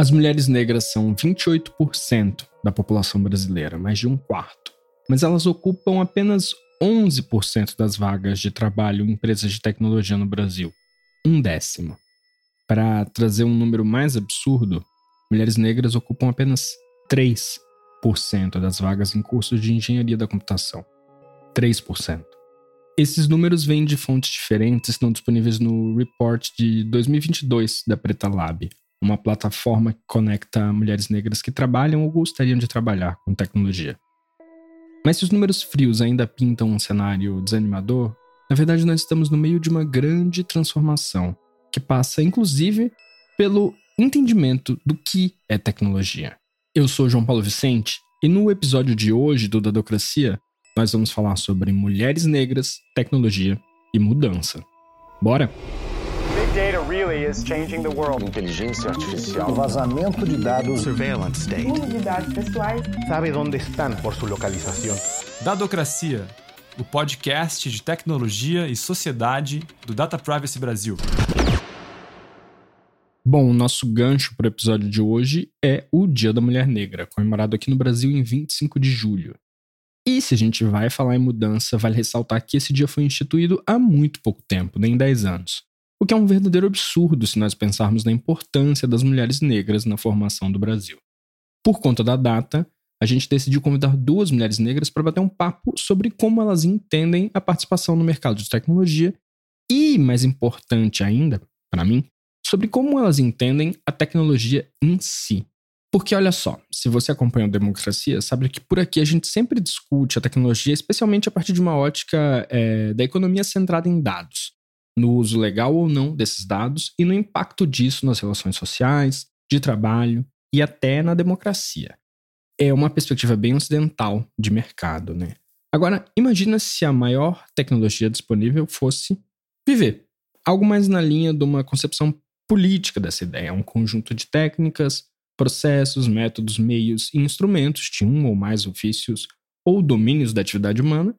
As mulheres negras são 28% da população brasileira, mais de um quarto. Mas elas ocupam apenas 11% das vagas de trabalho em empresas de tecnologia no Brasil. Um décimo. Para trazer um número mais absurdo, mulheres negras ocupam apenas 3% das vagas em cursos de engenharia da computação. 3%. Esses números vêm de fontes diferentes, estão disponíveis no report de 2022 da Preta Lab, uma plataforma que conecta mulheres negras que trabalham ou gostariam de trabalhar com tecnologia. Mas se os números frios ainda pintam um cenário desanimador, na verdade nós estamos no meio de uma grande transformação, que passa inclusive pelo entendimento do que é tecnologia. Eu sou João Paulo Vicente e no episódio de hoje do Dadocracia nós vamos falar sobre mulheres negras, tecnologia e mudança. Bora? Really is changing the world. Inteligência artificial. O vazamento de dados. Surveillance state. Uso de dados pessoais. Sabe onde estão por sua localização. Dadocracia, o podcast de tecnologia e sociedade do Data Privacy Brasil. Bom, o nosso gancho para o episódio de hoje é o Dia da Mulher Negra, comemorado aqui no Brasil em 25 de julho. E se a gente vai falar em mudança, vale ressaltar que esse dia foi instituído há muito pouco tempo, nem 10 anos. O que é um verdadeiro absurdo se nós pensarmos na importância das mulheres negras na formação do Brasil. Por conta da data, a gente decidiu convidar duas mulheres negras para bater um papo sobre como elas entendem a participação no mercado de tecnologia e, mais importante ainda, para mim, sobre como elas entendem a tecnologia em si. Porque olha só, se você acompanha a democracia, sabe que por aqui a gente sempre discute a tecnologia, especialmente a partir de uma ótica é, da economia centrada em dados, no uso legal ou não desses dados e no impacto disso nas relações sociais, de trabalho e até na democracia. É uma perspectiva bem ocidental de mercado, né? Agora, imagina se a maior tecnologia disponível fosse viver. Algo mais na linha de uma concepção política dessa ideia, um conjunto de técnicas, processos, métodos, meios e instrumentos de um ou mais ofícios ou domínios da atividade humana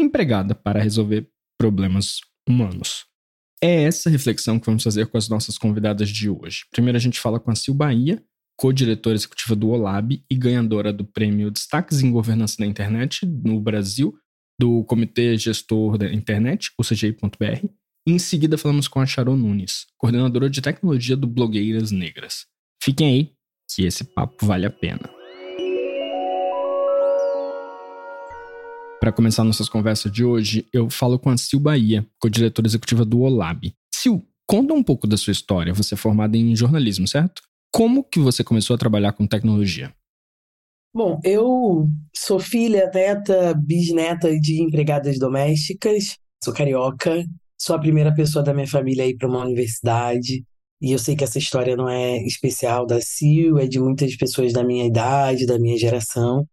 empregada para resolver problemas humanos. É essa reflexão que vamos fazer com as nossas convidadas de hoje. Primeiro a gente fala com a Sil Bahia, co-diretora executiva do OLAB e ganhadora do prêmio Destaques em Governança da Internet no Brasil, do Comitê Gestor da Internet, o CGI.br. Em seguida falamos com a Sharon Nunes, coordenadora de tecnologia do Blogueiras Negras. Fiquem aí que esse papo vale a pena. Para começar nossas conversas de hoje, eu falo com a Sil Bahia, co-diretora executiva do Olab. Sil, conta um pouco da sua história. Você é formada em jornalismo, certo? Como que você começou a trabalhar com tecnologia? Bom, eu sou filha, neta, bisneta de empregadas domésticas, sou carioca, sou a primeira pessoa da minha família a ir para uma universidade, e eu sei que essa história não é especial da Sil, é de muitas pessoas da minha idade, da minha geração.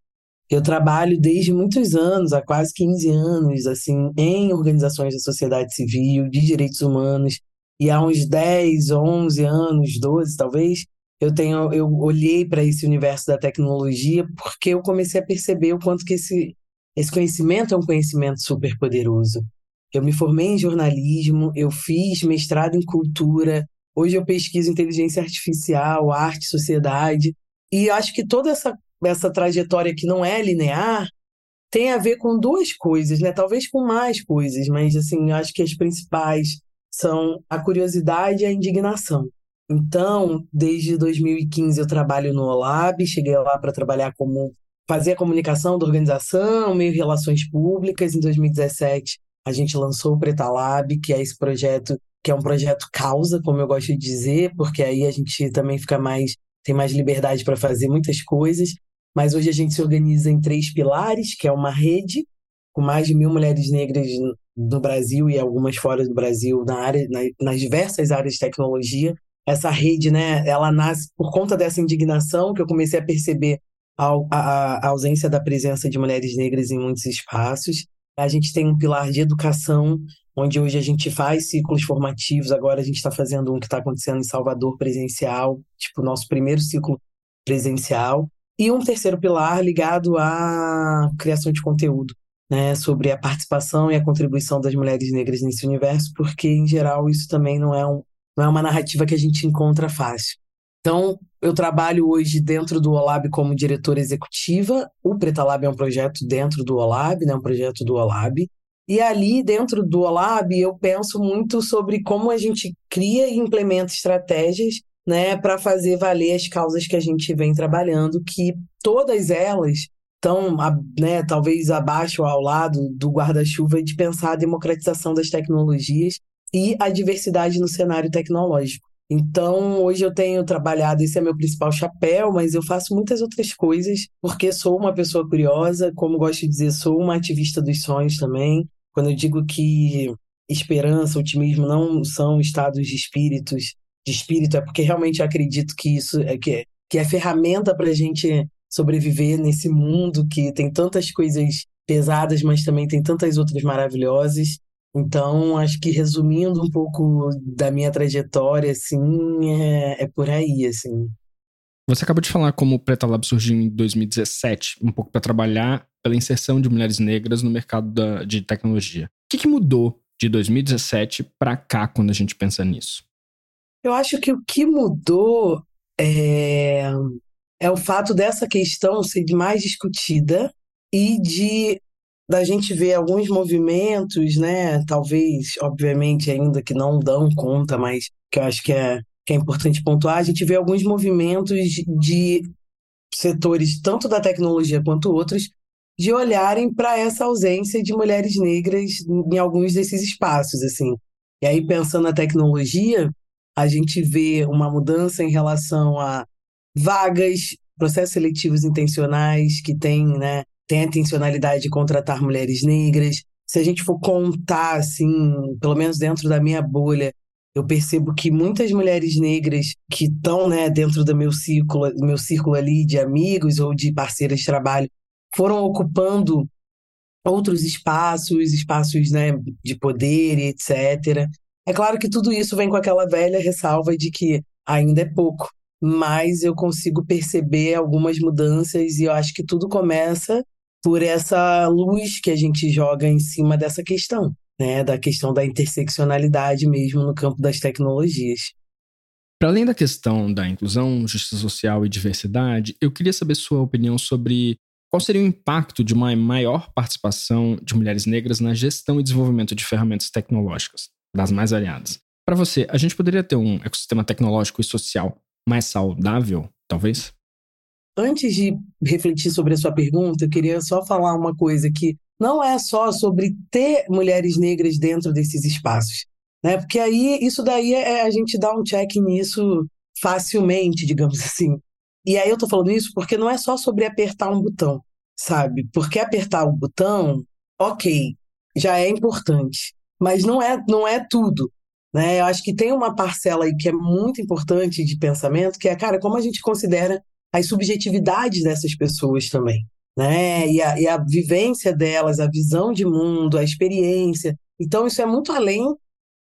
Eu trabalho desde muitos anos, há quase 15 anos, assim, em organizações da sociedade civil, de direitos humanos, e há uns 10, 11 anos, 12 talvez, eu tenho eu olhei para esse universo da tecnologia porque eu comecei a perceber o quanto que esse esse conhecimento é um conhecimento super poderoso. Eu me formei em jornalismo, eu fiz mestrado em cultura, Hoje eu pesquiso inteligência artificial, arte, sociedade, e acho que toda essa, essa trajetória que não é linear tem a ver com duas coisas, né? Talvez com mais coisas, mas assim, acho que as principais são a curiosidade e a indignação. Então, desde 2015 eu trabalho no OLAB, cheguei lá para trabalhar como fazer a comunicação da organização, meio relações públicas. Em 2017, a gente lançou o Preta Lab, que é esse projeto que é um projeto causa, como eu gosto de dizer, porque aí a gente também fica mais tem mais liberdade para fazer muitas coisas. Mas hoje a gente se organiza em três pilares, que é uma rede com mais de mil mulheres negras no Brasil e algumas fora do Brasil na área, nas diversas áreas de tecnologia. Essa rede, né, ela nasce por conta dessa indignação que eu comecei a perceber a, a, a ausência da presença de mulheres negras em muitos espaços. A gente tem um pilar de educação onde hoje a gente faz ciclos formativos. Agora a gente está fazendo um que está acontecendo em Salvador presencial, tipo, nosso primeiro ciclo presencial. E um terceiro pilar ligado à criação de conteúdo, né, sobre a participação e a contribuição das mulheres negras nesse universo, porque, em geral, isso também não é, um, não é uma narrativa que a gente encontra fácil. Então, eu trabalho hoje dentro do OLAB como diretora executiva. O Preta Lab é um projeto dentro do OLAB, né? um projeto do OLAB. E ali, dentro do OLAB, eu penso muito sobre como a gente cria e implementa estratégias né, para fazer valer as causas que a gente vem trabalhando, que todas elas estão, né, talvez abaixo, ao lado do guarda-chuva de pensar a democratização das tecnologias e a diversidade no cenário tecnológico. Então, hoje eu tenho trabalhado, esse é meu principal chapéu, mas eu faço muitas outras coisas, porque sou uma pessoa curiosa, como gosto de dizer, sou uma ativista dos sonhos também. Quando eu digo que esperança, otimismo não são estados de espíritos, de espírito, é porque realmente acredito que isso é que, que é ferramenta para a gente sobreviver nesse mundo que tem tantas coisas pesadas, mas também tem tantas outras maravilhosas. Então, acho que resumindo um pouco da minha trajetória, assim, é, é por aí, assim. Você acabou de falar como o Preta Lab surgiu em 2017, um pouco para trabalhar pela inserção de mulheres negras no mercado da, de tecnologia. O que, que mudou de 2017 para cá quando a gente pensa nisso? Eu acho que o que mudou é, é o fato dessa questão ser mais discutida e de da gente ver alguns movimentos, né? Talvez, obviamente, ainda que não dão conta, mas que eu acho que é, que é importante pontuar, a gente vê alguns movimentos de setores, tanto da tecnologia quanto outros, de olharem para essa ausência de mulheres negras em alguns desses espaços, assim. E aí, pensando na tecnologia, a gente vê uma mudança em relação a vagas, processos seletivos intencionais que têm, né, tem a intencionalidade de contratar mulheres negras. Se a gente for contar, assim, pelo menos dentro da minha bolha, eu percebo que muitas mulheres negras que estão né, dentro do meu círculo, meu círculo ali de amigos ou de parceiras de trabalho foram ocupando outros espaços, espaços né, de poder, etc. É claro que tudo isso vem com aquela velha ressalva de que ainda é pouco, mas eu consigo perceber algumas mudanças e eu acho que tudo começa por essa luz que a gente joga em cima dessa questão, né, da questão da interseccionalidade mesmo no campo das tecnologias. Para além da questão da inclusão, justiça social e diversidade, eu queria saber sua opinião sobre qual seria o impacto de uma maior participação de mulheres negras na gestão e desenvolvimento de ferramentas tecnológicas, das mais variadas. Para você, a gente poderia ter um ecossistema tecnológico e social mais saudável, talvez? Antes de refletir sobre a sua pergunta, eu queria só falar uma coisa que não é só sobre ter mulheres negras dentro desses espaços, né? Porque aí isso daí é a gente dá um check nisso facilmente, digamos assim. E aí eu tô falando isso porque não é só sobre apertar um botão, sabe? Porque apertar o botão, ok, já é importante, mas não é não é tudo. Né? Eu acho que tem uma parcela aí que é muito importante de pensamento, que é, cara, como a gente considera as subjetividades dessas pessoas também, né? E a, e a vivência delas, a visão de mundo, a experiência. Então, isso é muito além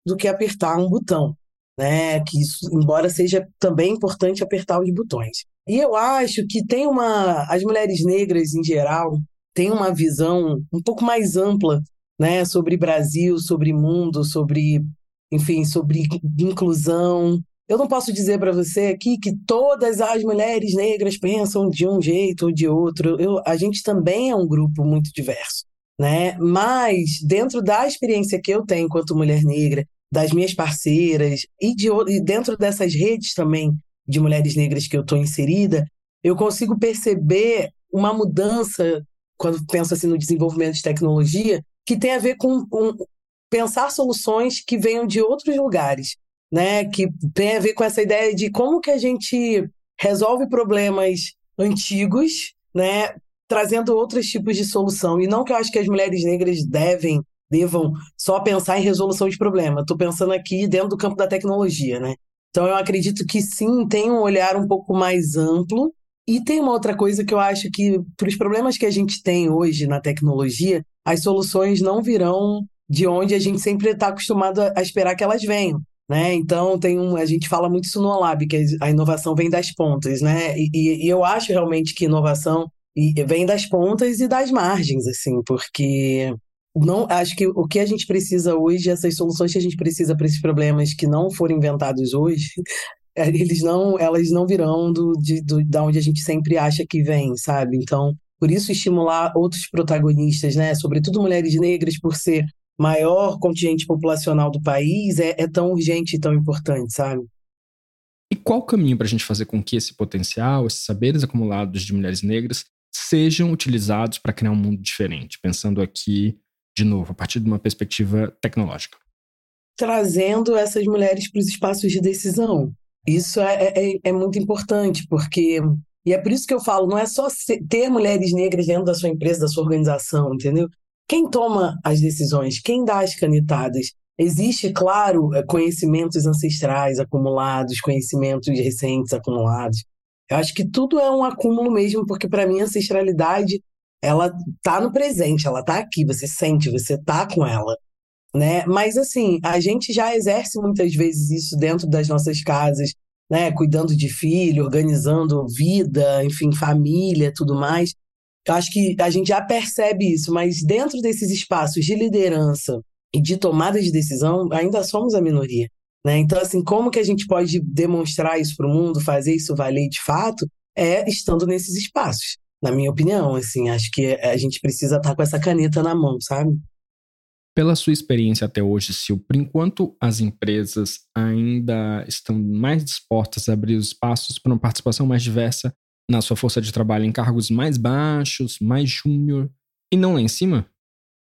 do que apertar um botão, né? Que isso, embora seja também importante apertar os botões. E eu acho que tem uma. As mulheres negras, em geral, têm uma visão um pouco mais ampla né, sobre Brasil, sobre mundo, sobre, enfim, sobre inclusão, eu não posso dizer para você aqui que todas as mulheres negras pensam de um jeito ou de outro. Eu, a gente também é um grupo muito diverso, né? Mas dentro da experiência que eu tenho enquanto mulher negra, das minhas parceiras e, de, e dentro dessas redes também de mulheres negras que eu estou inserida, eu consigo perceber uma mudança quando penso assim no desenvolvimento de tecnologia que tem a ver com pensar soluções que venham de outros lugares né? Que tem a ver com essa ideia de como que a gente resolve problemas antigos, né? Trazendo outros tipos de solução. E não que eu acho que as mulheres negras devem, devam só pensar em resolução de problema. Estou pensando aqui dentro do campo da tecnologia, né? Então eu acredito que sim, tem um olhar um pouco mais amplo. E tem uma outra coisa que eu acho que, para os problemas que a gente tem hoje na tecnologia, as soluções não virão de onde a gente sempre está acostumado a esperar que elas venham. Né? Então tem um, a gente fala muito isso no Olab, que a inovação vem das pontas, né? E, e eu acho realmente que inovação vem das pontas e das margens, assim, porque não acho que o que a gente precisa hoje, essas soluções que a gente precisa para esses problemas que não foram inventados hoje, eles não, elas não virão do, de, do, da onde a gente sempre acha que vem, sabe? Então, por isso estimular outros protagonistas, né? Sobretudo mulheres negras, por ser maior contingente populacional do país, é, é tão urgente e tão importante, sabe? E qual o caminho para a gente fazer com que esse potencial, esses saberes acumulados de mulheres negras, sejam utilizados para criar um mundo diferente? Pensando aqui, de novo, a partir de uma perspectiva tecnológica. Trazendo essas mulheres para os espaços de decisão. Isso é, é, é, é muito importante, porque. E é por isso que eu falo, não é só ter mulheres negras dentro da sua empresa, da sua organização, entendeu? Quem toma as decisões, quem dá as canetadas, Existe, claro, eh, conhecimentos ancestrais acumulados, conhecimentos recentes acumulados. Eu acho que tudo é um acúmulo mesmo, porque para mim a ancestralidade ela tá no presente, ela tá aqui, você sente, você tá com ela, né? Mas assim, a gente já exerce muitas vezes isso dentro das nossas casas, né, cuidando de filho, organizando vida, enfim, família, tudo mais. Eu acho que a gente já percebe isso, mas dentro desses espaços de liderança, e de tomada de decisão, ainda somos a minoria. Né? Então, assim, como que a gente pode demonstrar isso para o mundo, fazer isso valer de fato, é estando nesses espaços. Na minha opinião, assim, acho que a gente precisa estar com essa caneta na mão, sabe? Pela sua experiência até hoje, Sil, por enquanto as empresas ainda estão mais dispostas a abrir os espaços para uma participação mais diversa na sua força de trabalho em cargos mais baixos, mais júnior e não lá em cima?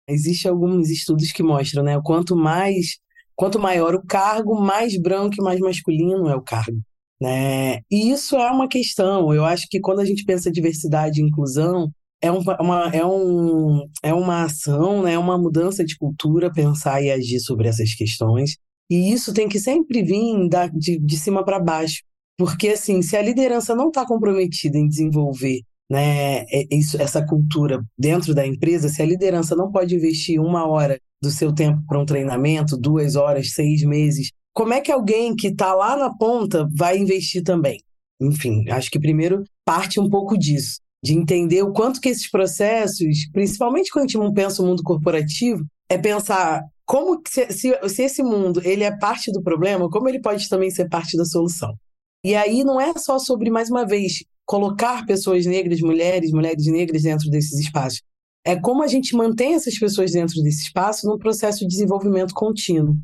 Existem alguns estudos que mostram, né? Quanto mais, quanto maior o cargo, mais branco e mais masculino é o cargo. Né? E isso é uma questão. Eu acho que quando a gente pensa diversidade e inclusão, é, um, uma, é, um, é uma ação, né? é uma mudança de cultura pensar e agir sobre essas questões. E isso tem que sempre vir da, de, de cima para baixo. Porque, assim, se a liderança não está comprometida em desenvolver né, é, isso, essa cultura dentro da empresa, se a liderança não pode investir uma hora do seu tempo para um treinamento, duas horas, seis meses, como é que alguém que está lá na ponta vai investir também? Enfim, acho que primeiro parte um pouco disso, de entender o quanto que esses processos, principalmente quando a gente pensa o mundo corporativo, é pensar como se, se, se esse mundo ele é parte do problema, como ele pode também ser parte da solução. E aí não é só sobre, mais uma vez, colocar pessoas negras, mulheres, mulheres negras dentro desses espaços. É como a gente mantém essas pessoas dentro desse espaço num processo de desenvolvimento contínuo.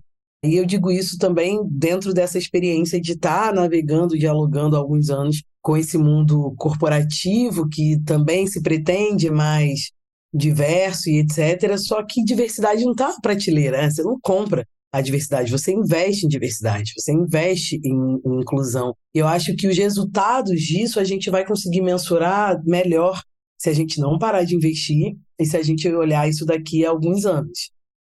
E eu digo isso também dentro dessa experiência de estar navegando, dialogando há alguns anos com esse mundo corporativo que também se pretende mais diverso e etc. Só que diversidade não está na prateleira, né? você não compra a diversidade, você investe em diversidade, você investe em, em inclusão. Eu acho que os resultados disso a gente vai conseguir mensurar melhor se a gente não parar de investir e se a gente olhar isso daqui a alguns anos.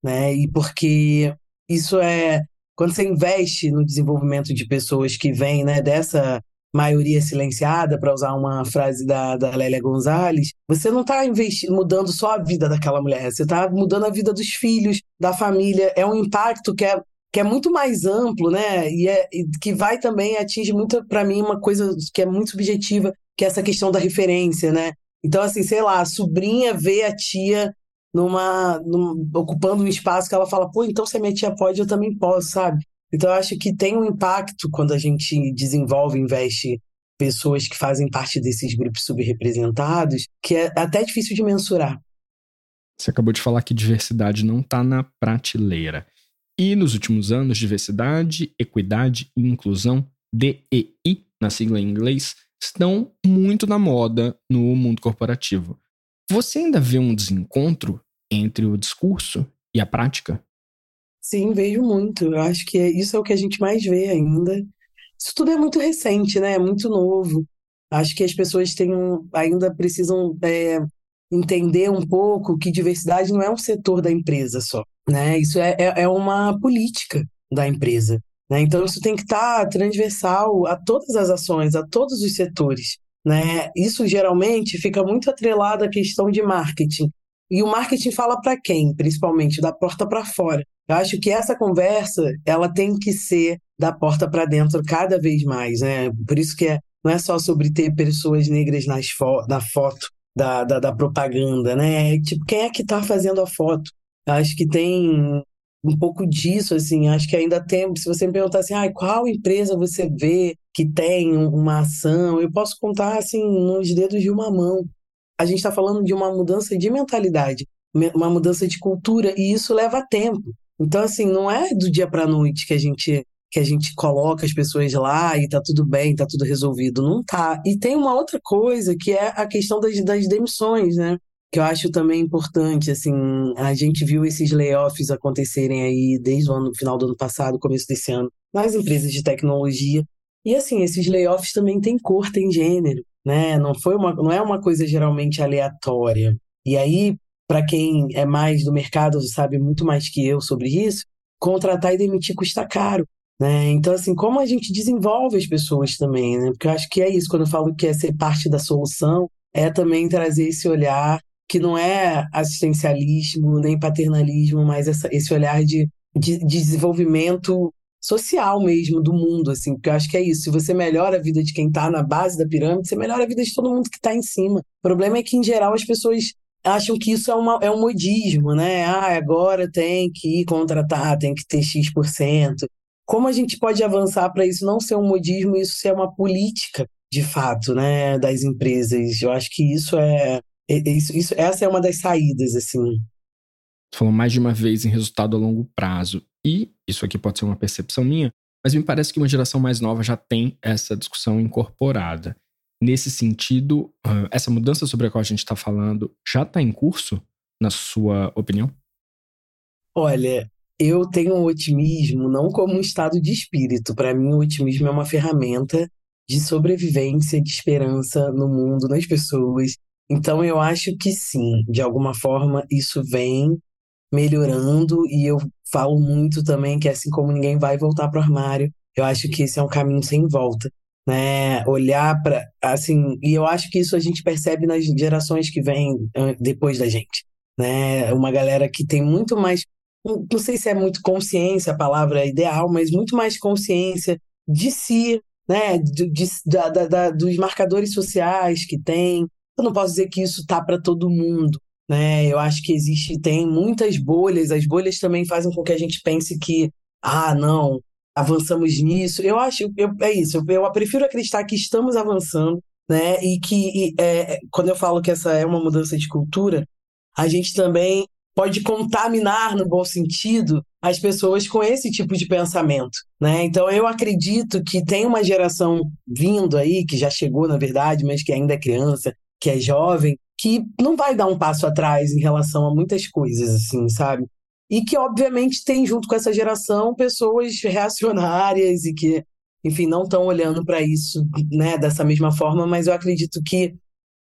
Né? E porque isso é. Quando você investe no desenvolvimento de pessoas que vêm né, dessa maioria silenciada, para usar uma frase da, da Lélia Gonzalez, você não está mudando só a vida daquela mulher, você está mudando a vida dos filhos, da família. É um impacto que é, que é muito mais amplo, né? E, é, e que vai também atingir muito, para mim, uma coisa que é muito subjetiva, que é essa questão da referência, né? Então, assim, sei lá, a sobrinha vê a tia numa, numa ocupando um espaço que ela fala, pô, então se a minha tia pode, eu também posso, sabe? Então, eu acho que tem um impacto quando a gente desenvolve, investe pessoas que fazem parte desses grupos subrepresentados, que é até difícil de mensurar. Você acabou de falar que diversidade não está na prateleira. E nos últimos anos, diversidade, equidade e inclusão, DEI, na sigla em inglês, estão muito na moda no mundo corporativo. Você ainda vê um desencontro entre o discurso e a prática? Sim, vejo muito. Eu acho que é, isso é o que a gente mais vê ainda. Isso tudo é muito recente, né? É muito novo. Acho que as pessoas têm, ainda precisam é, entender um pouco que diversidade não é um setor da empresa só, né? Isso é, é, é uma política da empresa. Né? Então, isso tem que estar tá transversal a todas as ações, a todos os setores. Né? Isso geralmente fica muito atrelado à questão de marketing. E o marketing fala para quem, principalmente? Da porta para fora. Eu acho que essa conversa ela tem que ser da porta para dentro cada vez mais, né? Por isso que é, não é só sobre ter pessoas negras nas fo na foto da, da, da, propaganda, né? É, tipo, quem é que está fazendo a foto? Eu acho que tem um pouco disso, assim, acho que ainda tem, se você me perguntar assim, ah, qual empresa você vê que tem uma ação, eu posso contar, assim, nos dedos de uma mão. A gente está falando de uma mudança de mentalidade, uma mudança de cultura, e isso leva tempo. Então, assim, não é do dia para a noite que a gente que a gente coloca as pessoas lá e tá tudo bem, tá tudo resolvido. Não tá. E tem uma outra coisa que é a questão das, das demissões, né? Que eu acho também importante, assim, a gente viu esses layoffs acontecerem aí desde o ano, final do ano passado, começo desse ano, nas empresas de tecnologia. E assim, esses layoffs também têm cor, têm gênero, né? Não foi uma, não é uma coisa geralmente aleatória. E aí, para quem é mais do mercado, sabe muito mais que eu sobre isso, contratar e demitir custa caro. Né? Então, assim, como a gente desenvolve as pessoas também, né? Porque eu acho que é isso, quando eu falo que é ser parte da solução, é também trazer esse olhar que não é assistencialismo nem paternalismo, mas essa, esse olhar de, de, de desenvolvimento social mesmo do mundo, assim, porque eu acho que é isso. Se você melhora a vida de quem está na base da pirâmide, você melhora a vida de todo mundo que está em cima. O problema é que, em geral, as pessoas acham que isso é, uma, é um modismo, né? Ah, agora tem que contratar, tem que ter X%. Como a gente pode avançar para isso não ser um modismo, isso ser uma política de fato, né, das empresas? Eu acho que isso é, é, é isso, isso, essa é uma das saídas, assim. Falou mais de uma vez em resultado a longo prazo. E isso aqui pode ser uma percepção minha, mas me parece que uma geração mais nova já tem essa discussão incorporada. Nesse sentido, essa mudança sobre a qual a gente está falando já está em curso, na sua opinião? Olha, eu tenho um otimismo não como um estado de espírito. Para mim, o otimismo é uma ferramenta de sobrevivência, de esperança no mundo, nas pessoas. Então, eu acho que sim, de alguma forma, isso vem melhorando. E eu falo muito também que, assim como ninguém vai voltar para o armário, eu acho que esse é um caminho sem volta. Né, olhar para assim, e eu acho que isso a gente percebe nas gerações que vêm depois da gente, né? Uma galera que tem muito mais não sei se é muito consciência a palavra ideal, mas muito mais consciência de si, né, de, de, da, da, dos marcadores sociais que tem. Eu não posso dizer que isso tá para todo mundo, né? Eu acho que existe, tem muitas bolhas. As bolhas também fazem com que a gente pense que, ah, não, avançamos nisso. Eu acho, eu, é isso. Eu, eu prefiro acreditar que estamos avançando, né? E que e, é, quando eu falo que essa é uma mudança de cultura, a gente também pode contaminar, no bom sentido, as pessoas com esse tipo de pensamento. Né? Então, eu acredito que tem uma geração vindo aí, que já chegou, na verdade, mas que ainda é criança, que é jovem, que não vai dar um passo atrás em relação a muitas coisas, assim, sabe? E que, obviamente, tem junto com essa geração pessoas reacionárias e que, enfim, não estão olhando para isso né, dessa mesma forma, mas eu acredito que,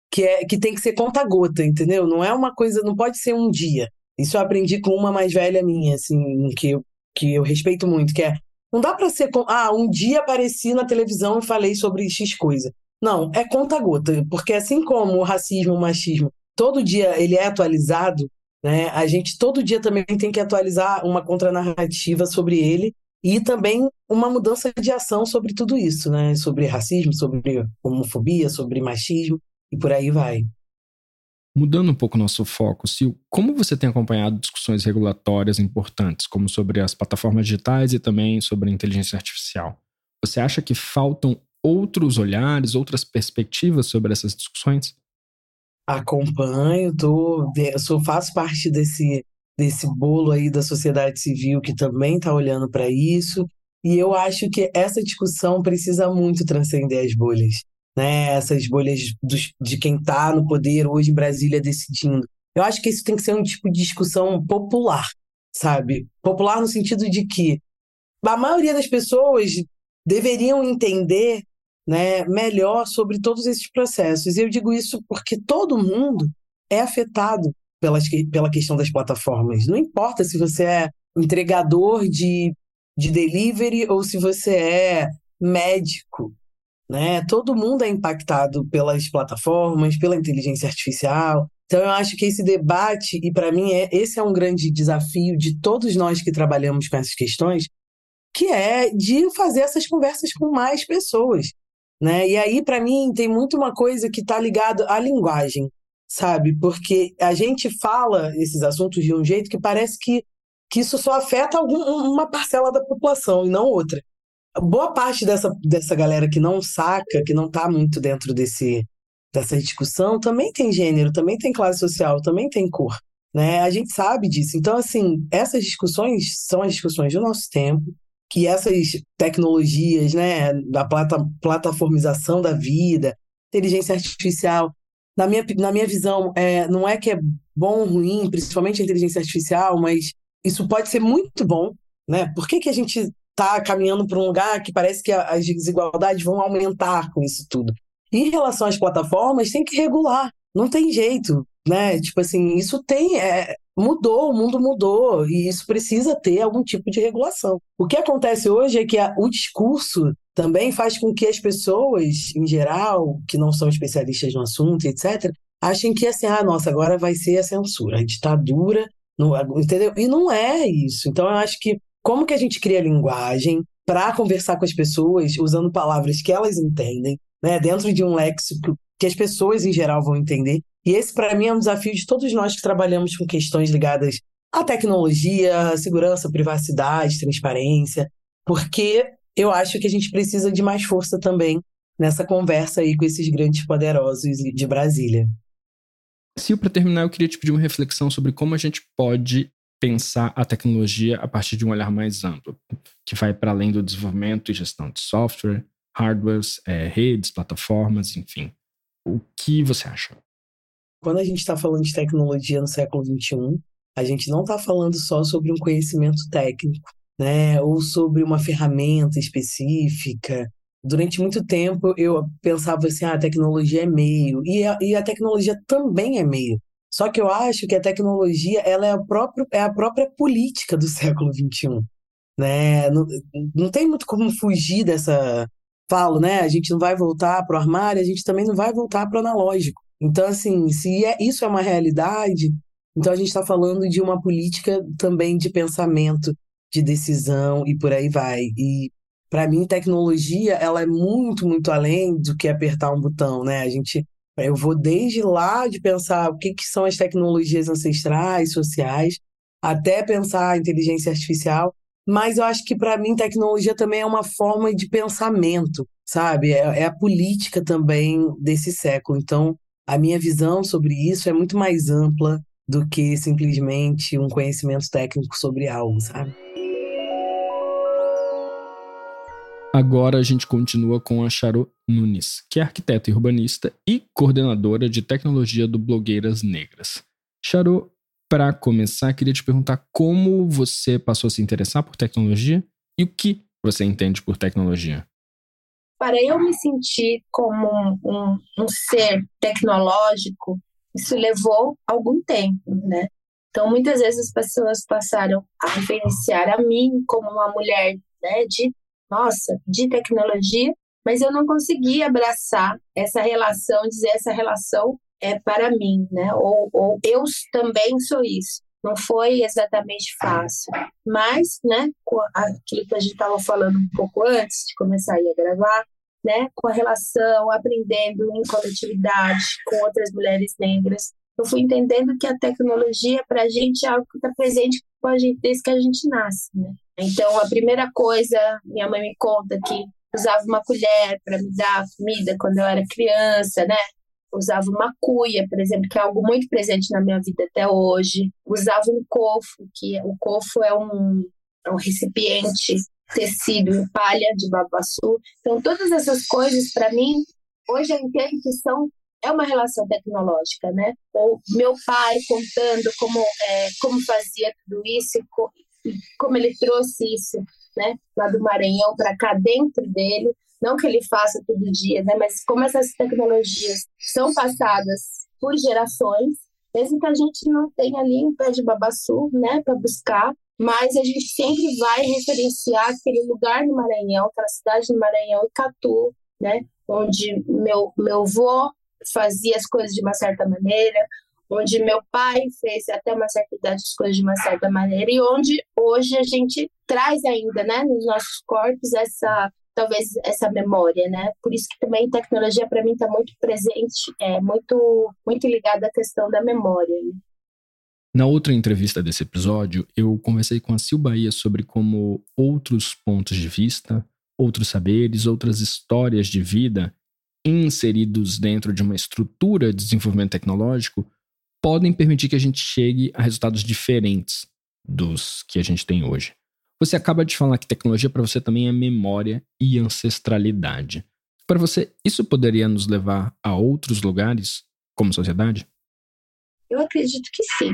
que, é, que tem que ser conta-gota, entendeu? Não é uma coisa, não pode ser um dia. Isso eu aprendi com uma mais velha minha, assim, que eu, que eu respeito muito, que é não dá para ser ah, um dia apareci na televisão e falei sobre X coisa. Não, é conta-gota, porque assim como o racismo, o machismo, todo dia ele é atualizado, né? A gente todo dia também tem que atualizar uma contranarrativa sobre ele e também uma mudança de ação sobre tudo isso, né? Sobre racismo, sobre homofobia, sobre machismo e por aí vai. Mudando um pouco nosso foco, Sil, como você tem acompanhado discussões regulatórias importantes, como sobre as plataformas digitais e também sobre a inteligência artificial? Você acha que faltam outros olhares, outras perspectivas sobre essas discussões? Acompanho, tô, sou, faço parte desse, desse bolo aí da sociedade civil que também está olhando para isso, e eu acho que essa discussão precisa muito transcender as bolhas né, essas bolhas dos, de quem está no poder hoje em Brasília decidindo. Eu acho que isso tem que ser um tipo de discussão popular, sabe? Popular no sentido de que a maioria das pessoas deveriam entender né, melhor sobre todos esses processos. E eu digo isso porque todo mundo é afetado pelas, pela questão das plataformas. Não importa se você é entregador de, de delivery ou se você é médico, né? Todo mundo é impactado pelas plataformas, pela inteligência artificial. Então eu acho que esse debate, e para mim é, esse é um grande desafio de todos nós que trabalhamos com essas questões, que é de fazer essas conversas com mais pessoas. Né? E aí, para mim, tem muito uma coisa que está ligada à linguagem, sabe? Porque a gente fala esses assuntos de um jeito que parece que, que isso só afeta algum, uma parcela da população e não outra. Boa parte dessa, dessa galera que não saca, que não está muito dentro desse, dessa discussão, também tem gênero, também tem classe social, também tem cor. Né? A gente sabe disso. Então, assim, essas discussões são as discussões do nosso tempo, que essas tecnologias, né, da plata, plataformização da vida, inteligência artificial, na minha, na minha visão, é, não é que é bom ou ruim, principalmente a inteligência artificial, mas isso pode ser muito bom, né? Por que, que a gente está caminhando para um lugar que parece que as desigualdades vão aumentar com isso tudo? Em relação às plataformas, tem que regular, não tem jeito, né? Tipo assim, isso tem, é, mudou, o mundo mudou e isso precisa ter algum tipo de regulação. O que acontece hoje é que a, o discurso também faz com que as pessoas, em geral, que não são especialistas no assunto, etc., achem que assim, ah, nossa, agora vai ser a censura, a ditadura, entendeu? E não é isso. Então, eu acho que como que a gente cria linguagem para conversar com as pessoas usando palavras que elas entendem, né, dentro de um léxico que as pessoas em geral vão entender. E esse, para mim, é um desafio de todos nós que trabalhamos com questões ligadas à tecnologia, segurança, privacidade, transparência, porque eu acho que a gente precisa de mais força também nessa conversa aí com esses grandes poderosos de Brasília. Sil, para terminar, eu queria te pedir uma reflexão sobre como a gente pode pensar a tecnologia a partir de um olhar mais amplo, que vai para além do desenvolvimento e gestão de software, hardwares, é, redes, plataformas, enfim. O que você acha? Quando a gente está falando de tecnologia no século XXI, a gente não está falando só sobre um conhecimento técnico, né? Ou sobre uma ferramenta específica. Durante muito tempo eu pensava assim, ah, a tecnologia é meio. E a, e a tecnologia também é meio. Só que eu acho que a tecnologia ela é, a própria, é a própria política do século XXI. Né? Não, não tem muito como fugir dessa. Falo, né? A gente não vai voltar para o armário, a gente também não vai voltar para o analógico. Então, assim, se é, isso é uma realidade, então a gente está falando de uma política também de pensamento, de decisão e por aí vai. E para mim, tecnologia, ela é muito, muito além do que apertar um botão, né? A gente, eu vou desde lá de pensar o que, que são as tecnologias ancestrais, sociais, até pensar a inteligência artificial. Mas eu acho que para mim tecnologia também é uma forma de pensamento, sabe? É, é a política também desse século. Então, a minha visão sobre isso é muito mais ampla do que simplesmente um conhecimento técnico sobre algo, sabe? Agora a gente continua com a Charo Nunes, que é arquiteta e urbanista e coordenadora de tecnologia do Blogueiras Negras. Charo, para começar, queria te perguntar como você passou a se interessar por tecnologia e o que você entende por tecnologia para eu me sentir como um, um, um ser tecnológico, isso levou algum tempo, né? Então, muitas vezes as pessoas passaram a referenciar a mim como uma mulher, né, de, nossa, de tecnologia, mas eu não conseguia abraçar essa relação, dizer essa relação é para mim, né? Ou, ou eu também sou isso. Não foi exatamente fácil, mas, né, aquilo que a gente estava falando um pouco antes de começar a gravar, né, com a relação, aprendendo em coletividade com outras mulheres negras. Eu fui entendendo que a tecnologia para a gente é algo que está presente com a gente desde que a gente nasce. Né? Então, a primeira coisa, minha mãe me conta que usava uma colher para me dar comida quando eu era criança, né? Usava uma cuia, por exemplo, que é algo muito presente na minha vida até hoje. Usava um cofo, que o cofo é um, é um recipiente tecido em palha de babaçu. Então, todas essas coisas, para mim, hoje eu entendo que são é uma relação tecnológica, né? Ou meu pai contando como é, como fazia tudo isso como ele trouxe isso, né? Lá do Maranhão para cá dentro dele, não que ele faça todo dia, né? Mas como essas tecnologias são passadas por gerações, mesmo que a gente não tenha ali um pé de babaçu, né? Para buscar, mas a gente sempre vai referenciar aquele lugar no Maranhão, aquela cidade do Maranhão, Icatu, né? onde meu, meu avô fazia as coisas de uma certa maneira, onde meu pai fez até uma certa idade as coisas de uma certa maneira, e onde hoje a gente traz ainda né, nos nossos corpos essa talvez essa memória, né? Por isso que também tecnologia para mim está muito presente, é muito muito ligada à questão da memória. Né? Na outra entrevista desse episódio, eu conversei com a Sil Bahia sobre como outros pontos de vista, outros saberes, outras histórias de vida inseridos dentro de uma estrutura de desenvolvimento tecnológico podem permitir que a gente chegue a resultados diferentes dos que a gente tem hoje. Você acaba de falar que tecnologia para você também é memória e ancestralidade. Para você, isso poderia nos levar a outros lugares como sociedade? Eu acredito que sim.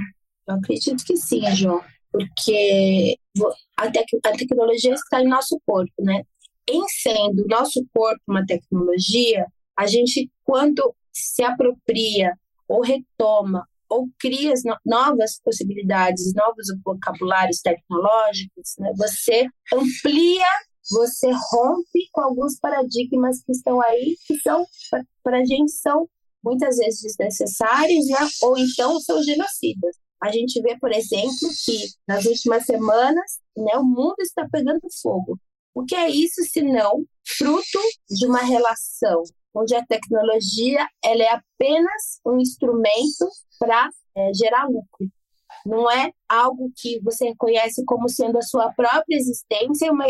Eu acredito que sim, João, porque a, tec a tecnologia está em nosso corpo, né? Em sendo nosso corpo uma tecnologia, a gente, quando se apropria ou retoma ou cria novas possibilidades, novos vocabulários tecnológicos, né? você amplia, você rompe com alguns paradigmas que estão aí, que são, para a gente, são muitas vezes desnecessários, né? ou então são genocidas. A gente vê, por exemplo, que nas últimas semanas né, o mundo está pegando fogo. O que é isso se não fruto de uma relação onde a tecnologia ela é apenas um instrumento para é, gerar lucro. Não é algo que você reconhece como sendo a sua própria existência, uma,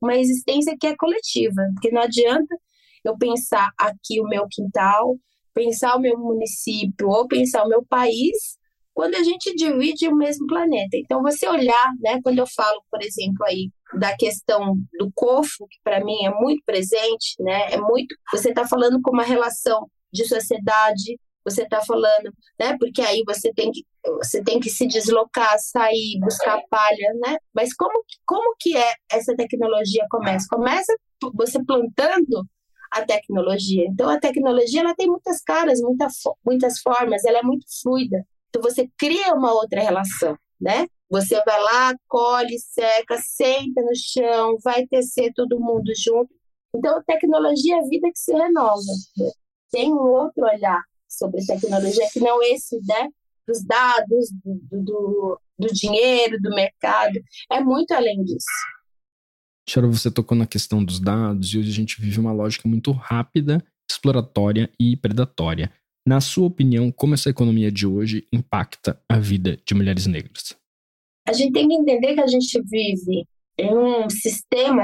uma existência que é coletiva. Porque não adianta eu pensar aqui o meu quintal, pensar o meu município ou pensar o meu país quando a gente divide o mesmo planeta. Então, você olhar, né, quando eu falo, por exemplo, aí da questão do COFO, que para mim é muito presente, né, é muito, você está falando com uma relação de sociedade, você está falando, né, porque aí você tem que você tem que se deslocar, sair, buscar palha, né? Mas como como que é essa tecnologia começa? Começa você plantando a tecnologia. Então a tecnologia ela tem muitas caras, muita, muitas formas, ela é muito fluida. Então você cria uma outra relação, né? Você vai lá, colhe, seca, senta no chão, vai tecer todo mundo junto. Então, tecnologia é a vida que se renova. Tem um outro olhar sobre tecnologia que não esse, né? Dos dados, do, do, do dinheiro, do mercado. É muito além disso. Charo, você tocou na questão dos dados e hoje a gente vive uma lógica muito rápida, exploratória e predatória. Na sua opinião, como essa economia de hoje impacta a vida de mulheres negras? A gente tem que entender que a gente vive em um sistema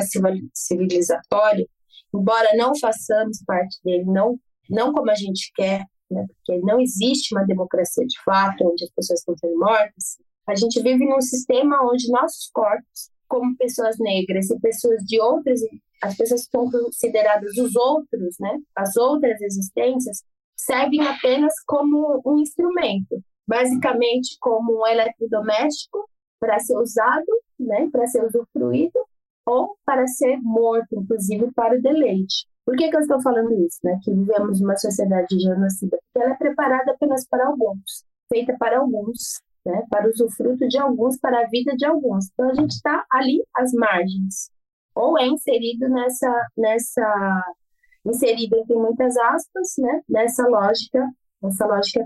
civilizatório, embora não façamos parte dele, não, não como a gente quer, né, porque não existe uma democracia de fato, onde as pessoas estão sendo mortas, a gente vive num sistema onde nossos corpos, como pessoas negras e pessoas de outras, as pessoas que são consideradas os outros, né, as outras existências, servem apenas como um instrumento, basicamente como um eletrodoméstico para ser usado, né, para ser usufruído ou para ser morto, inclusive para o deleite. Por que, que eu estou falando isso? Né? Que vivemos uma sociedade genocida, porque ela é preparada apenas para alguns, feita para alguns, né? para o usufruto de alguns, para a vida de alguns. Então a gente está ali às margens, ou é inserido nessa, nessa inserido entre muitas aspas, né, nessa lógica, nessa lógica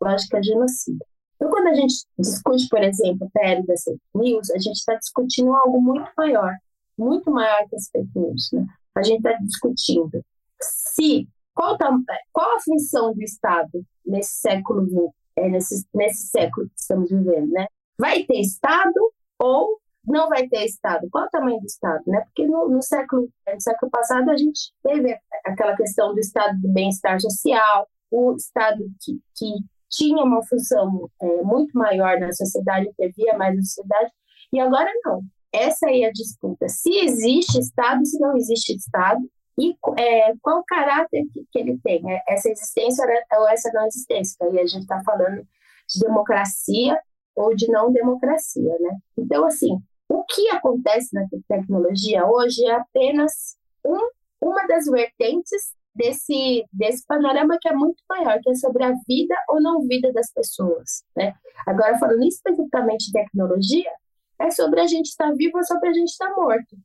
lógica genocida. Então, quando a gente discute, por exemplo, PL das fake news, a gente está discutindo algo muito maior, muito maior que as fake news. Né? A gente está discutindo se qual, tá, qual a função do Estado nesse século é, nesse, nesse século que estamos vivendo, né? Vai ter Estado ou não vai ter Estado. Qual o tamanho do Estado? Né? Porque no, no, século, no século passado a gente teve aquela questão do Estado de bem-estar social, o Estado que, que tinha uma função é, muito maior na sociedade, intervia mais na sociedade, e agora não. Essa aí é a disputa. Se existe Estado, se não existe Estado, e é, qual o caráter que, que, ele tem, é, essa existência ou essa não existência. Aí a gente está falando de democracia ou de não democracia, né? Então, assim, o que acontece na tecnologia hoje é apenas um, uma das vertentes desse, desse panorama que é muito maior, que é sobre a vida ou não vida das pessoas. Né? Agora, falando especificamente de tecnologia, é sobre a gente estar vivo ou sobre a gente estar morto.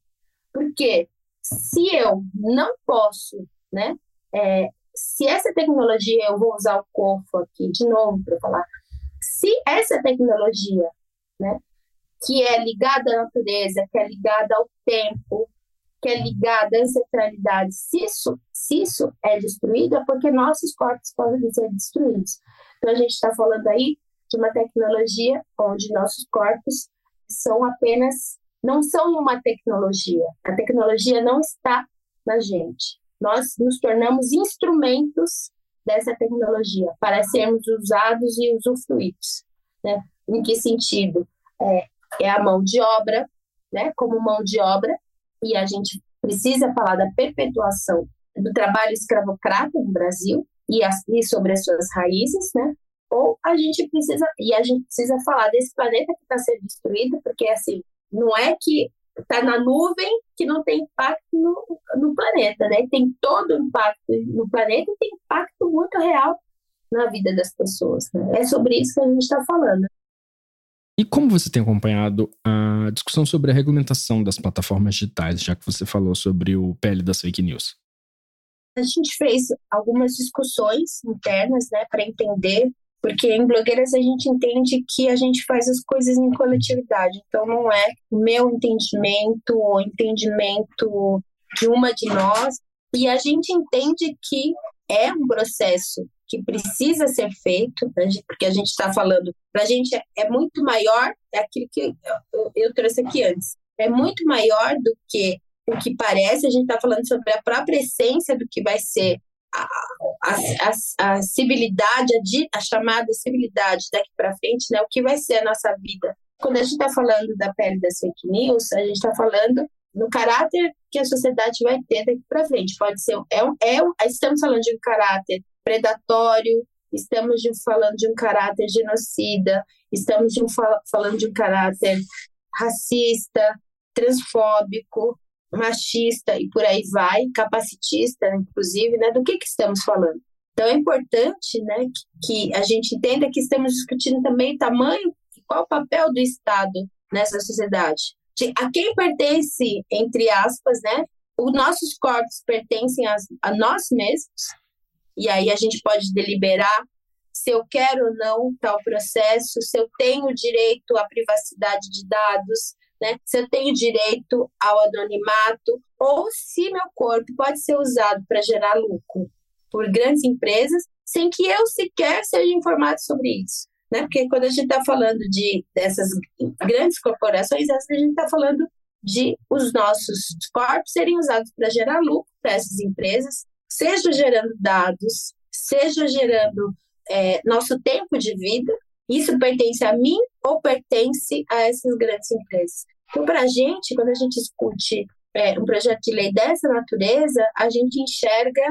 Porque se eu não posso, né, é, se essa tecnologia, eu vou usar o corpo aqui de novo para falar, se essa tecnologia, né, que é ligada à natureza, que é ligada ao tempo, que é ligada à ancestralidade, se isso, se isso é destruído, é porque nossos corpos podem ser destruídos. Então, a gente está falando aí de uma tecnologia onde nossos corpos são apenas não são uma tecnologia. A tecnologia não está na gente. Nós nos tornamos instrumentos dessa tecnologia para sermos usados e usufruídos. Né? Em que sentido? É, é a mão de obra, né? como mão de obra, e a gente precisa falar da perpetuação do trabalho escravocrata no Brasil e, as, e sobre as suas raízes, né? Ou a gente precisa e a gente precisa falar desse planeta que está sendo destruído, porque assim não é que está na nuvem que não tem impacto no, no planeta, né? Tem todo o impacto no planeta e tem impacto muito real na vida das pessoas. Né? É sobre isso que a gente está falando. E como você tem acompanhado a discussão sobre a regulamentação das plataformas digitais, já que você falou sobre o PL das fake news? A gente fez algumas discussões internas, né, para entender porque em blogueiras a gente entende que a gente faz as coisas em coletividade. Então não é o meu entendimento ou entendimento de uma de nós. E a gente entende que é um processo que precisa ser feito, porque a gente está falando, para a gente é, é, muito maior, é aquilo que eu, eu trouxe aqui antes, é muito maior do que o que parece, a gente está falando sobre a própria essência do que vai ser a, a, a, civilidade, a, a chamada civilidade daqui para frente, né? O que vai ser a nossa vida? Quando a gente está falando da pele das fake news, a gente está falando no caráter que a sociedade vai ter daqui para frente. Pode ser é, é estamos falando de um caráter predatório, estamos de, falando de um caráter genocida, estamos de falando de um caráter racista, transfóbico, machista e por aí vai, capacitista, inclusive, né? Do que, que estamos falando? Então é importante, né, que, que a gente entenda que estamos discutindo também o tamanho e qual o papel do Estado nessa sociedade. De, a quem pertence, entre aspas, né? Os nossos corpos pertencem a, a nós mesmos, e aí a gente pode deliberar se eu quero ou não tal processo, se eu tenho direito à privacidade de dados, né? Se eu tenho direito ao anonimato ou se meu corpo pode ser usado para gerar lucro por grandes empresas sem que eu sequer seja informado sobre isso. Né? Porque quando a gente está falando de dessas grandes corporações, a gente está falando de os nossos corpos serem usados para gerar lucro para essas empresas, seja gerando dados, seja gerando é, nosso tempo de vida, isso pertence a mim ou pertence a essas grandes empresas? Então, para a gente, quando a gente discute é, um projeto de lei dessa natureza, a gente enxerga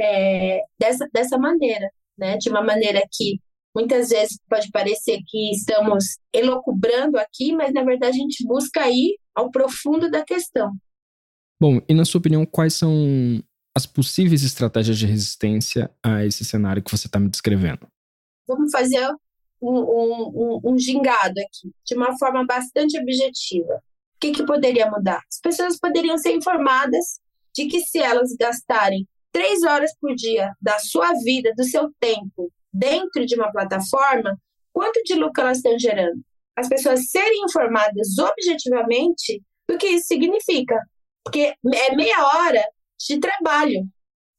é, dessa, dessa maneira, né? de uma maneira que muitas vezes pode parecer que estamos elocubrando aqui, mas na verdade a gente busca ir ao profundo da questão. Bom, e na sua opinião, quais são as possíveis estratégias de resistência a esse cenário que você está me descrevendo? Vamos fazer um, um, um, gingado aqui, de uma forma bastante objetiva. O que, que poderia mudar? As pessoas poderiam ser informadas de que se elas gastarem três horas por dia da sua vida, do seu tempo, dentro de uma plataforma, quanto de lucro elas estão gerando? As pessoas serem informadas objetivamente do que isso significa. Porque é meia hora de trabalho,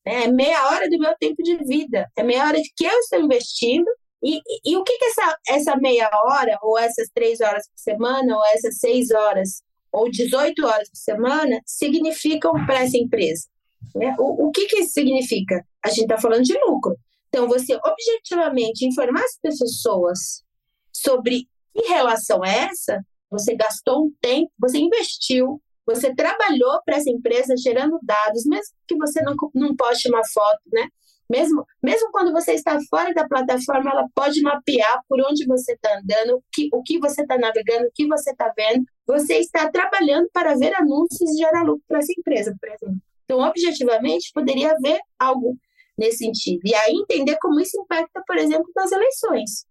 é meia hora do meu tempo de vida, é meia hora que eu estou investindo e, e, e, o que, que essa, essa meia hora, ou essas três horas por semana, ou essas seis horas, ou 18 horas por semana, significam para essa empresa? Né? O, o que, que isso significa? A gente está falando de lucro. Então, você objetivamente informar as pessoas sobre em relação a essa, você gastou um tempo, você investiu, você trabalhou para essa empresa gerando dados, mesmo que você não, não poste uma foto, né? Mesmo, mesmo quando você está fora da plataforma, ela pode mapear por onde você está andando, o que, o que você está navegando, o que você está vendo. Você está trabalhando para ver anúncios e gerar lucro para essa empresa, por exemplo. Então, objetivamente, poderia haver algo nesse sentido. E aí entender como isso impacta, por exemplo, nas eleições.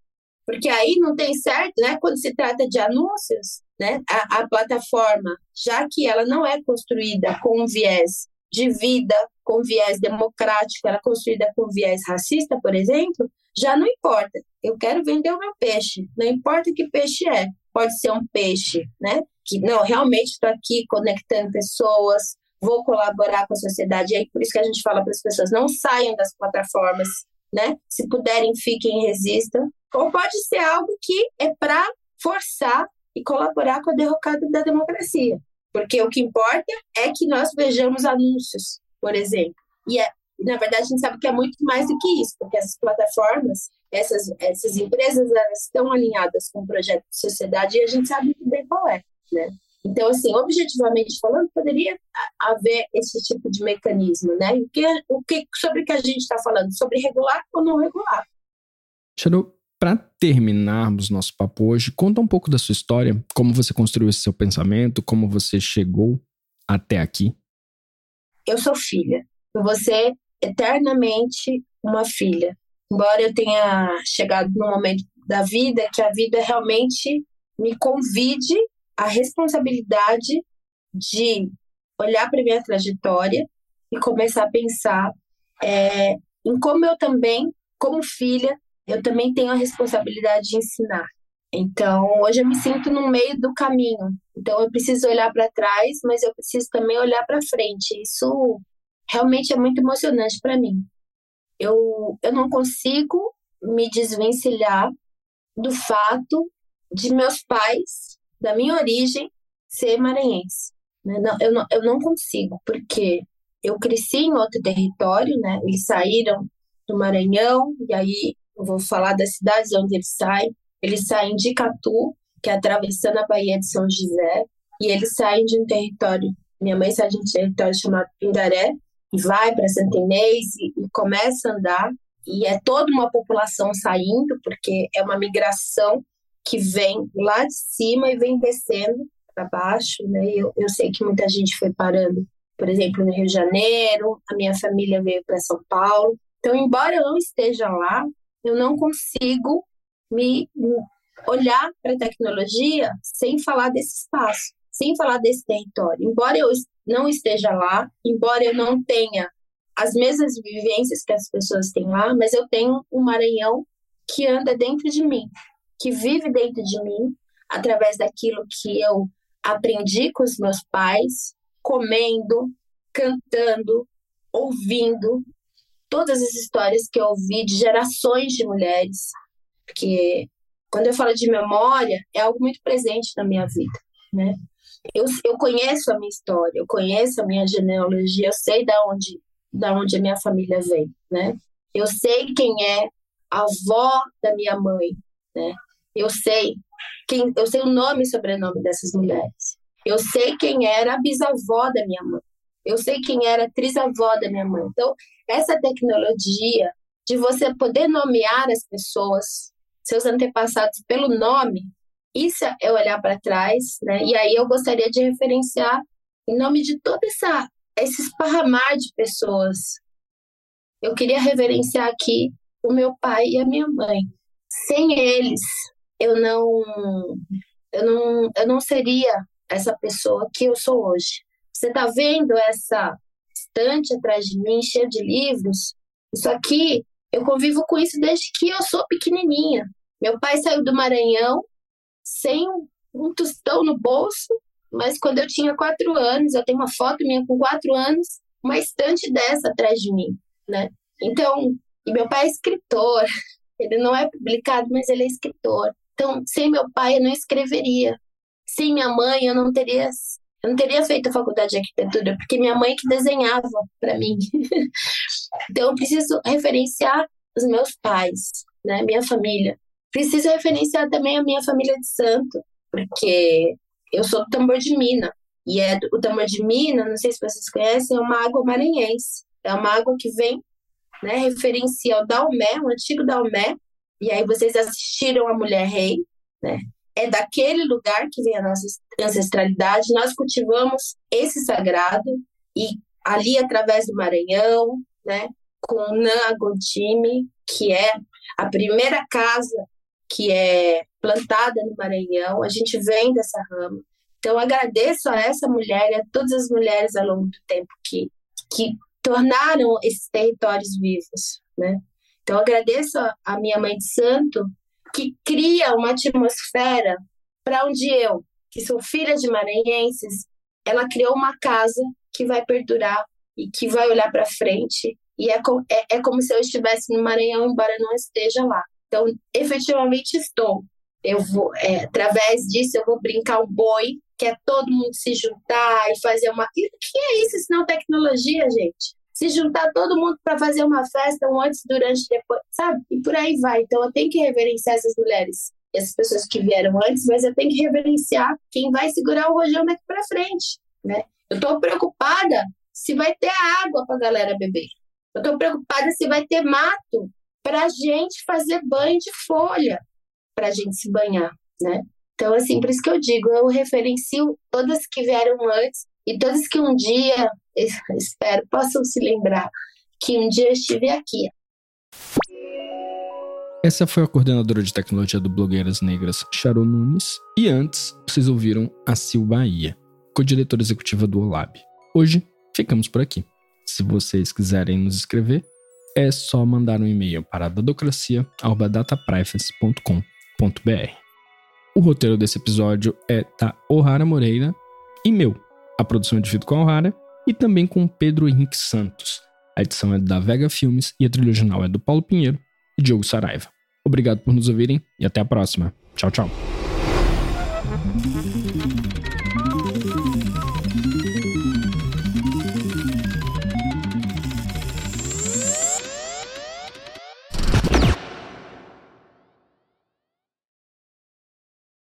Porque aí não tem certo, né? Quando se trata de anúncios, né? A, a plataforma, já que ela não é construída com um viés de vida com viés democrático, ela é construída com viés racista, por exemplo, já não importa. Eu quero vender o meu peixe, não importa que peixe é. Pode ser um peixe, né? Que não, realmente estou aqui conectando pessoas, vou colaborar com a sociedade. E aí por isso que a gente fala para as pessoas não saiam das plataformas, né? Se puderem, fiquem resistam. Ou pode ser algo que é para forçar e colaborar com a derrocada da democracia. Porque o que importa é que nós vejamos anúncios, por exemplo. E, é, na verdade, a gente sabe que é muito mais do que isso, porque essas plataformas, essas, essas empresas, elas estão alinhadas com o projeto de sociedade e a gente sabe muito bem qual é, né? Então, assim, objetivamente falando, poderia haver esse tipo de mecanismo, né? O que, o que, sobre o que a gente está falando? Sobre regular ou não regular? Shadow, para terminarmos nosso papo hoje, conta um pouco da sua história, como você construiu esse seu pensamento, como você chegou até aqui. Eu sou filha. Eu vou ser eternamente uma filha. Embora eu tenha chegado num momento da vida que a vida realmente me convide a responsabilidade de olhar para minha trajetória e começar a pensar é, em como eu também, como filha, eu também tenho a responsabilidade de ensinar. Então, hoje eu me sinto no meio do caminho. Então, eu preciso olhar para trás, mas eu preciso também olhar para frente. Isso realmente é muito emocionante para mim. Eu, eu não consigo me desvencilhar do fato de meus pais da minha origem ser maranhense. Né? Não, eu, não, eu não consigo, porque eu cresci em outro território, né? Eles saíram do Maranhão, e aí eu vou falar das cidades onde eles saem. Eles saem de Catu, que é atravessando a Baía de São José, e eles saem de um território. Minha mãe sai de um território chamado Pindaré, e vai para Santa Inês e, e começa a andar. E é toda uma população saindo, porque é uma migração que vem lá de cima e vem descendo para baixo, né? Eu, eu sei que muita gente foi parando, por exemplo, no Rio de Janeiro, a minha família veio para São Paulo. Então, embora eu não esteja lá, eu não consigo me olhar para a tecnologia sem falar desse espaço, sem falar desse território. Embora eu não esteja lá, embora eu não tenha as mesmas vivências que as pessoas têm lá, mas eu tenho um Maranhão que anda dentro de mim que vive dentro de mim através daquilo que eu aprendi com os meus pais, comendo, cantando, ouvindo todas as histórias que eu ouvi de gerações de mulheres, porque quando eu falo de memória é algo muito presente na minha vida, né? Eu, eu conheço a minha história, eu conheço a minha genealogia, eu sei da onde da onde a minha família vem, né? Eu sei quem é a avó da minha mãe, né? Eu sei quem, eu sei o nome e sobrenome dessas mulheres. Eu sei quem era a bisavó da minha mãe. Eu sei quem era a trisavó da minha mãe. Então, essa tecnologia de você poder nomear as pessoas, seus antepassados pelo nome, isso é olhar para trás, né? E aí eu gostaria de referenciar em nome de toda essa esse esparramar de pessoas. Eu queria reverenciar aqui o meu pai e a minha mãe. Sem eles, eu não, eu não, eu não seria essa pessoa que eu sou hoje. Você está vendo essa estante atrás de mim, cheia de livros? Isso aqui, eu convivo com isso desde que eu sou pequenininha. Meu pai saiu do Maranhão sem um tostão no bolso, mas quando eu tinha quatro anos, eu tenho uma foto minha com quatro anos, uma estante dessa atrás de mim, né? Então, e meu pai é escritor, ele não é publicado, mas ele é escritor. Então, sem meu pai, eu não escreveria. Sem minha mãe, eu não teria, eu não teria feito a faculdade de arquitetura, porque minha mãe que desenhava para mim. então, eu preciso referenciar os meus pais, né, minha família. Preciso referenciar também a minha família de santo, porque eu sou do tambor de mina. E é o tambor de mina, não sei se vocês conhecem, é uma água maranhense. É uma água que vem, né, referencia ao Dalmé, o antigo Dalmé, e aí vocês assistiram a Mulher Rei, né? É daquele lugar que vem a nossa ancestralidade. Nós cultivamos esse sagrado e ali através do Maranhão, né? Com Nã Godime, que é a primeira casa que é plantada no Maranhão. A gente vem dessa rama. Então agradeço a essa mulher e a todas as mulheres ao longo do tempo que que tornaram esses territórios vivos, né? Então, agradeço a minha mãe de santo, que cria uma atmosfera para onde eu, que sou filha de maranhenses, ela criou uma casa que vai perdurar e que vai olhar para frente E é, com, é, é como se eu estivesse no Maranhão, embora não esteja lá. Então, efetivamente estou. Eu vou, é, através disso, eu vou brincar um boi, que é todo mundo se juntar e fazer uma. E o que é isso, se não tecnologia, gente? Se juntar todo mundo para fazer uma festa, um antes, durante, depois, sabe? E por aí vai. Então, eu tenho que reverenciar essas mulheres, essas pessoas que vieram antes, mas eu tenho que reverenciar quem vai segurar o rojão daqui para frente, né? Eu estou preocupada se vai ter água para a galera beber. Eu estou preocupada se vai ter mato para a gente fazer banho de folha, para a gente se banhar, né? Então, assim, por isso que eu digo, eu referencio todas que vieram antes e todas que um dia, espero, possam se lembrar que um dia eu estive aqui. Essa foi a coordenadora de tecnologia do Blogueiras Negras, Charo Nunes. E antes, vocês ouviram a Sil Bahia, co-diretora executiva do OLAB. Hoje, ficamos por aqui. Se vocês quiserem nos escrever, é só mandar um e-mail para dadocracia.dataprivacy.com.br. O roteiro desse episódio é da O'Hara Moreira e meu. A produção é de Vitor com a O'Hara e também com Pedro Henrique Santos. A edição é da Vega Filmes e a trilha original é do Paulo Pinheiro e Diogo Saraiva. Obrigado por nos ouvirem e até a próxima. Tchau, tchau.